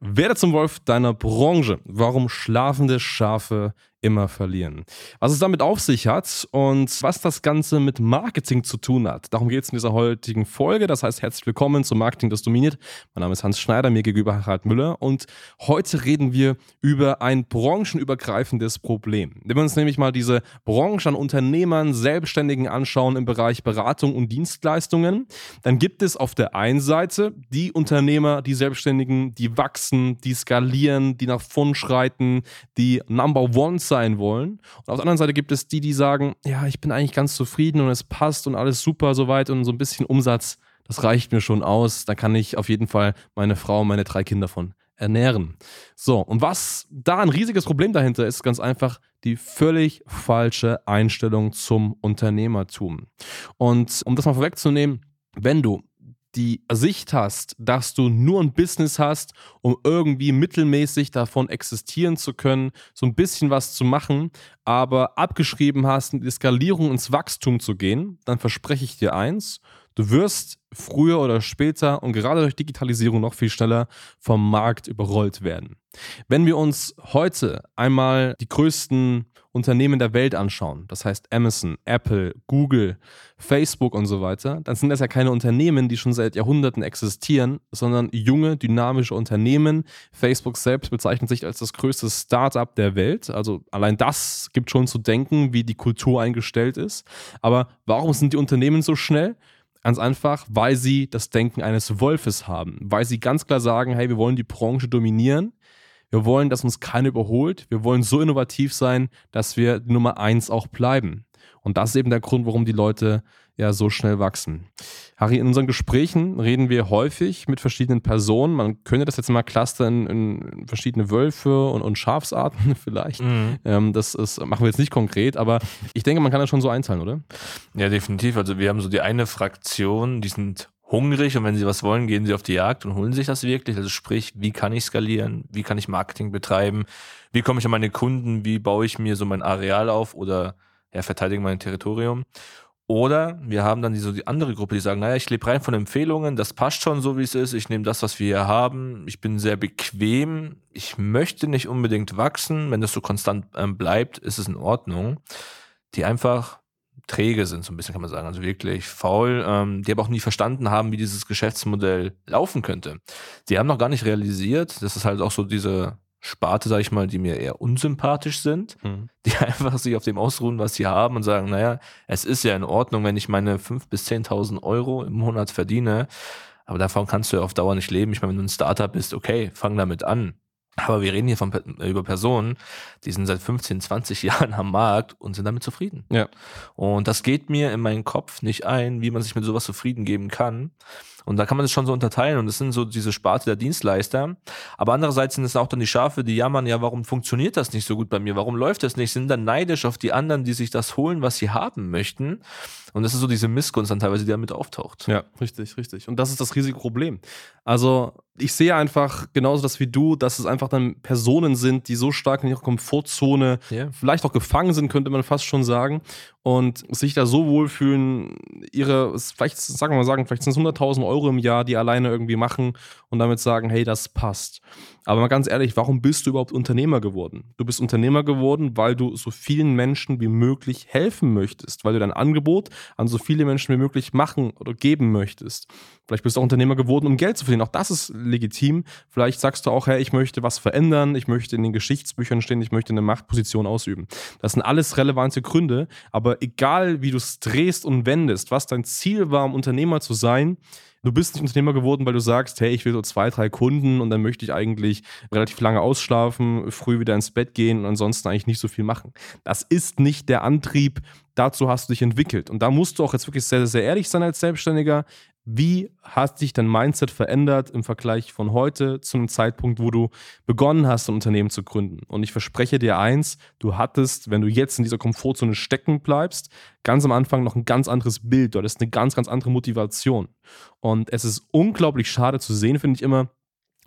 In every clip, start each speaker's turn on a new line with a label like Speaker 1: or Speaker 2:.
Speaker 1: Werde zum Wolf deiner Branche. Warum schlafende Schafe immer verlieren. Was es damit auf sich hat und was das Ganze mit Marketing zu tun hat. Darum geht es in dieser heutigen Folge. Das heißt, herzlich willkommen zum Marketing, das dominiert. Mein Name ist Hans Schneider, mir gegenüber Harald Müller und heute reden wir über ein branchenübergreifendes Problem. Wenn wir uns nämlich mal diese Branche an Unternehmern, Selbstständigen anschauen im Bereich Beratung und Dienstleistungen, dann gibt es auf der einen Seite die Unternehmer, die Selbstständigen, die wachsen, die skalieren, die nach vorn schreiten, die Number Ones sein wollen. Und auf der anderen Seite gibt es die, die sagen, ja, ich bin eigentlich ganz zufrieden und es passt und alles super soweit und so ein bisschen Umsatz, das reicht mir schon aus. Da kann ich auf jeden Fall meine Frau und meine drei Kinder von ernähren. So, und was da ein riesiges Problem dahinter ist, ganz einfach die völlig falsche Einstellung zum Unternehmertum. Und um das mal vorwegzunehmen, wenn du die Sicht hast, dass du nur ein Business hast, um irgendwie mittelmäßig davon existieren zu können, so ein bisschen was zu machen, aber abgeschrieben hast, in die Skalierung ins Wachstum zu gehen, dann verspreche ich dir eins, Du wirst früher oder später und gerade durch Digitalisierung noch viel schneller vom Markt überrollt werden. Wenn wir uns heute einmal die größten Unternehmen der Welt anschauen, das heißt Amazon, Apple, Google, Facebook und so weiter, dann sind das ja keine Unternehmen, die schon seit Jahrhunderten existieren, sondern junge, dynamische Unternehmen. Facebook selbst bezeichnet sich als das größte Startup der Welt. Also allein das gibt schon zu denken, wie die Kultur eingestellt ist. Aber warum sind die Unternehmen so schnell? Ganz einfach, weil sie das Denken eines Wolfes haben, weil sie ganz klar sagen, hey, wir wollen die Branche dominieren, wir wollen, dass uns keiner überholt, wir wollen so innovativ sein, dass wir Nummer eins auch bleiben. Und das ist eben der Grund, warum die Leute ja so schnell wachsen. Harry, in unseren Gesprächen reden wir häufig mit verschiedenen Personen. Man könnte das jetzt mal clustern in, verschiedene Wölfe und, und Schafsarten vielleicht. Mhm. Ähm, das ist, machen wir jetzt nicht konkret, aber ich denke, man kann das schon so einteilen, oder?
Speaker 2: Ja, definitiv. Also wir haben so die eine Fraktion, die sind hungrig und wenn sie was wollen, gehen sie auf die Jagd und holen sich das wirklich. Also sprich, wie kann ich skalieren? Wie kann ich Marketing betreiben? Wie komme ich an meine Kunden? Wie baue ich mir so mein Areal auf oder ja, verteidige mein Territorium? Oder wir haben dann die, so die andere Gruppe, die sagen, naja, ich lebe rein von Empfehlungen, das passt schon so, wie es ist, ich nehme das, was wir hier haben, ich bin sehr bequem, ich möchte nicht unbedingt wachsen, wenn das so konstant ähm, bleibt, ist es in Ordnung. Die einfach träge sind, so ein bisschen kann man sagen, also wirklich faul, ähm, die aber auch nie verstanden haben, wie dieses Geschäftsmodell laufen könnte. Die haben noch gar nicht realisiert, das ist halt auch so diese Sparte, sag ich mal, die mir eher unsympathisch sind, mhm. die einfach sich auf dem ausruhen, was sie haben und sagen, naja, es ist ja in Ordnung, wenn ich meine 5.000 bis 10.000 Euro im Monat verdiene, aber davon kannst du ja auf Dauer nicht leben. Ich meine, wenn du ein Startup bist, okay, fang damit an. Aber wir reden hier von, über Personen, die sind seit 15, 20 Jahren am Markt und sind damit zufrieden. Ja. Und das geht mir in meinen Kopf nicht ein, wie man sich mit sowas zufrieden geben kann. Und da kann man das schon so unterteilen und das sind so diese Sparte der Dienstleister. Aber andererseits sind es auch dann die Schafe, die jammern, ja, warum funktioniert das nicht so gut bei mir? Warum läuft das nicht? Sind dann neidisch auf die anderen, die sich das holen, was sie haben möchten. Und das ist so diese Missgunst dann teilweise, die damit auftaucht.
Speaker 1: Ja, richtig, richtig. Und das ist das riesige Problem. Also ich sehe einfach genauso das wie du, dass es einfach dann Personen sind, die so stark in ihrer Komfortzone yeah. vielleicht auch gefangen sind, könnte man fast schon sagen, und sich da so wohlfühlen, ihre, vielleicht, sagen wir mal sagen, vielleicht sind es 100.000 Euro im Jahr, die alleine irgendwie machen und damit sagen, hey, das passt. Aber mal ganz ehrlich, warum bist du überhaupt Unternehmer geworden? Du bist Unternehmer geworden, weil du so vielen Menschen wie möglich helfen möchtest, weil du dein Angebot an so viele Menschen wie möglich machen oder geben möchtest. Vielleicht bist du auch Unternehmer geworden, um Geld zu verdienen. Auch das ist legitim. Vielleicht sagst du auch, hey, ich möchte was verändern, ich möchte in den Geschichtsbüchern stehen, ich möchte eine Machtposition ausüben. Das sind alles relevante Gründe, aber egal wie du es drehst und wendest, was dein Ziel war, um Unternehmer zu sein, Du bist nicht Unternehmer geworden, weil du sagst, hey, ich will so zwei, drei Kunden und dann möchte ich eigentlich relativ lange ausschlafen, früh wieder ins Bett gehen und ansonsten eigentlich nicht so viel machen. Das ist nicht der Antrieb, dazu hast du dich entwickelt. Und da musst du auch jetzt wirklich sehr, sehr ehrlich sein als Selbstständiger. Wie hat sich dein Mindset verändert im Vergleich von heute zu einem Zeitpunkt, wo du begonnen hast, ein Unternehmen zu gründen? Und ich verspreche dir eins, du hattest, wenn du jetzt in dieser Komfortzone stecken bleibst, ganz am Anfang noch ein ganz anderes Bild. Du hattest eine ganz, ganz andere Motivation. Und es ist unglaublich schade zu sehen, finde ich immer,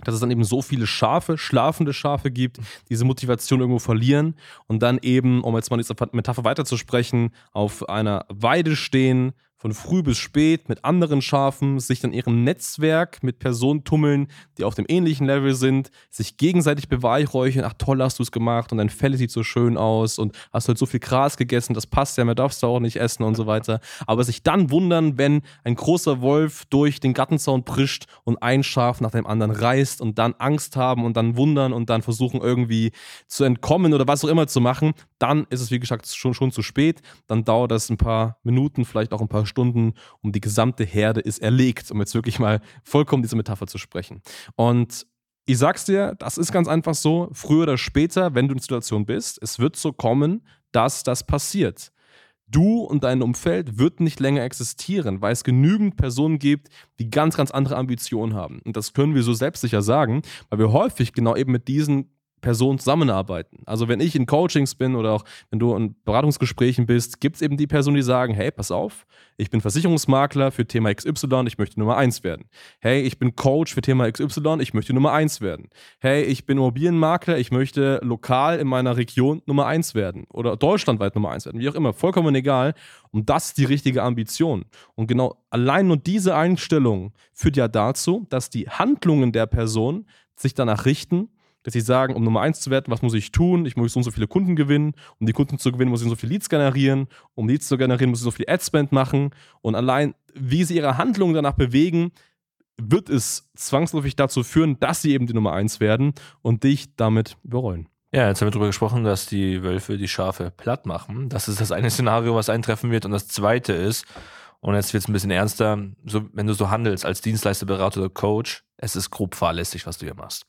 Speaker 1: dass es dann eben so viele Schafe, schlafende Schafe gibt, diese Motivation irgendwo verlieren und dann eben, um jetzt mal diese Metapher weiterzusprechen, auf einer Weide stehen, von früh bis spät mit anderen Schafen, sich dann ihrem Netzwerk mit Personen tummeln, die auf dem ähnlichen Level sind, sich gegenseitig beweihräuchern, ach toll hast du es gemacht und dein Fell sieht so schön aus und hast halt so viel Gras gegessen, das passt ja, mehr darfst du auch nicht essen und so weiter. Aber sich dann wundern, wenn ein großer Wolf durch den Gartenzaun prischt und ein Schaf nach dem anderen reißt und dann Angst haben und dann wundern und dann versuchen irgendwie zu entkommen oder was auch immer zu machen, dann ist es wie gesagt schon, schon zu spät. Dann dauert das ein paar Minuten, vielleicht auch ein paar Stunden und die gesamte Herde ist erlegt, um jetzt wirklich mal vollkommen diese Metapher zu sprechen. Und ich sag's dir, das ist ganz einfach so, früher oder später, wenn du in der Situation bist, es wird so kommen, dass das passiert. Du und dein Umfeld wird nicht länger existieren, weil es genügend Personen gibt, die ganz, ganz andere Ambitionen haben. Und das können wir so selbstsicher sagen, weil wir häufig genau eben mit diesen Personen zusammenarbeiten. Also wenn ich in Coachings bin oder auch wenn du in Beratungsgesprächen bist, gibt es eben die Personen, die sagen, hey, pass auf, ich bin Versicherungsmakler für Thema XY, ich möchte Nummer 1 werden. Hey, ich bin Coach für Thema XY, ich möchte Nummer 1 werden. Hey, ich bin Immobilienmakler, ich möchte lokal in meiner Region Nummer 1 werden oder deutschlandweit Nummer 1 werden, wie auch immer, vollkommen egal. Und das ist die richtige Ambition. Und genau allein nur diese Einstellung führt ja dazu, dass die Handlungen der Person sich danach richten, dass sie sagen, um Nummer eins zu werden, was muss ich tun? Ich muss so und so viele Kunden gewinnen. Um die Kunden zu gewinnen, muss ich so viele Leads generieren. Um Leads zu generieren, muss ich so viel Adspend machen. Und allein, wie sie ihre Handlungen danach bewegen, wird es zwangsläufig dazu führen, dass sie eben die Nummer eins werden und dich damit bereuen.
Speaker 2: Ja, jetzt haben wir darüber gesprochen, dass die Wölfe die Schafe platt machen. Das ist das eine Szenario, was eintreffen wird. Und das zweite ist, und jetzt wird es ein bisschen ernster, so, wenn du so handelst als Dienstleister, Berater oder Coach, es ist grob fahrlässig, was du hier machst.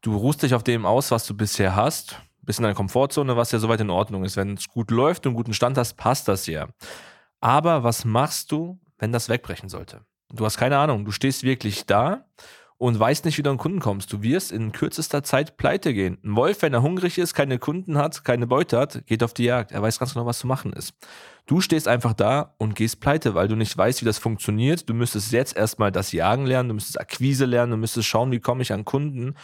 Speaker 2: Du ruhst dich auf dem aus, was du bisher hast, bist in deiner Komfortzone, was ja soweit in Ordnung ist. Wenn es gut läuft und einen guten Stand hast, passt das ja. Aber was machst du, wenn das wegbrechen sollte? Du hast keine Ahnung, du stehst wirklich da und weißt nicht, wie du an Kunden kommst. Du wirst in kürzester Zeit pleite gehen. Ein Wolf, wenn er hungrig ist, keine Kunden hat, keine Beute hat, geht auf die Jagd. Er weiß ganz genau, was zu machen ist. Du stehst einfach da und gehst pleite, weil du nicht weißt, wie das funktioniert. Du müsstest jetzt erstmal das Jagen lernen, du müsstest Akquise lernen, du müsstest schauen, wie komme ich an Kunden.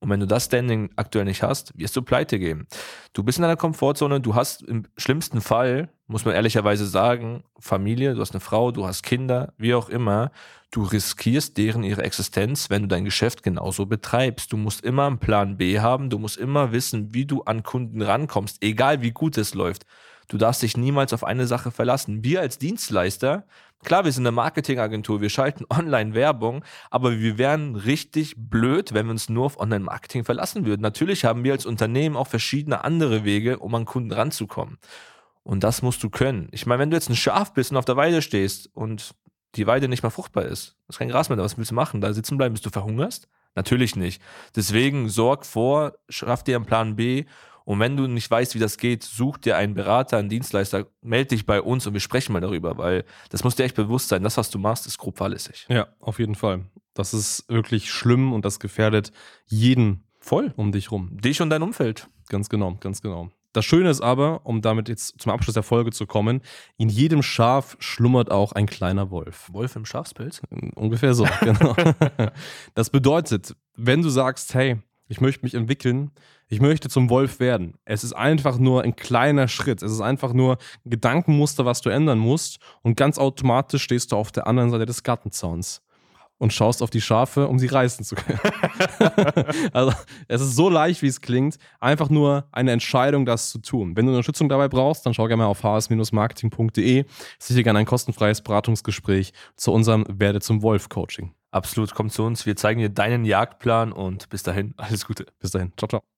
Speaker 2: Und wenn du das Standing aktuell nicht hast, wirst du pleite gehen. Du bist in einer Komfortzone, du hast im schlimmsten Fall, muss man ehrlicherweise sagen, Familie, du hast eine Frau, du hast Kinder, wie auch immer. Du riskierst deren ihre Existenz, wenn du dein Geschäft genauso betreibst. Du musst immer einen Plan B haben, du musst immer wissen, wie du an Kunden rankommst, egal wie gut es läuft. Du darfst dich niemals auf eine Sache verlassen. Wir als Dienstleister, klar, wir sind eine Marketingagentur, wir schalten Online-Werbung, aber wir wären richtig blöd, wenn wir uns nur auf Online-Marketing verlassen würden. Natürlich haben wir als Unternehmen auch verschiedene andere Wege, um an Kunden ranzukommen. Und das musst du können. Ich meine, wenn du jetzt ein Schaf bist und auf der Weide stehst und die Weide nicht mehr fruchtbar ist, ist kein Gras mehr da, was willst du machen? Da sitzen bleiben, bis du verhungerst? Natürlich nicht. Deswegen sorg vor, schaff dir einen Plan B und wenn du nicht weißt, wie das geht, such dir einen Berater, einen Dienstleister, melde dich bei uns und wir sprechen mal darüber, weil das muss dir echt bewusst sein. Das, was du machst, ist grob fahrlässig.
Speaker 1: Ja, auf jeden Fall. Das ist wirklich schlimm und das gefährdet jeden voll um dich rum.
Speaker 2: Dich und dein Umfeld.
Speaker 1: Ganz genau, ganz genau. Das Schöne ist aber, um damit jetzt zum Abschluss der Folge zu kommen, in jedem Schaf schlummert auch ein kleiner Wolf.
Speaker 2: Wolf im Schafspilz?
Speaker 1: Ungefähr so, genau. das bedeutet, wenn du sagst, hey, ich möchte mich entwickeln, ich möchte zum Wolf werden. Es ist einfach nur ein kleiner Schritt. Es ist einfach nur ein Gedankenmuster, was du ändern musst. Und ganz automatisch stehst du auf der anderen Seite des Gartenzauns und schaust auf die Schafe, um sie reißen zu können. also es ist so leicht, wie es klingt. Einfach nur eine Entscheidung, das zu tun. Wenn du Unterstützung dabei brauchst, dann schau gerne mal auf hs-marketing.de. Sicher gerne ein kostenfreies Beratungsgespräch zu unserem Werde zum Wolf Coaching.
Speaker 2: Absolut, komm zu uns. Wir zeigen dir deinen Jagdplan und bis dahin alles Gute.
Speaker 1: Bis dahin. Ciao, ciao.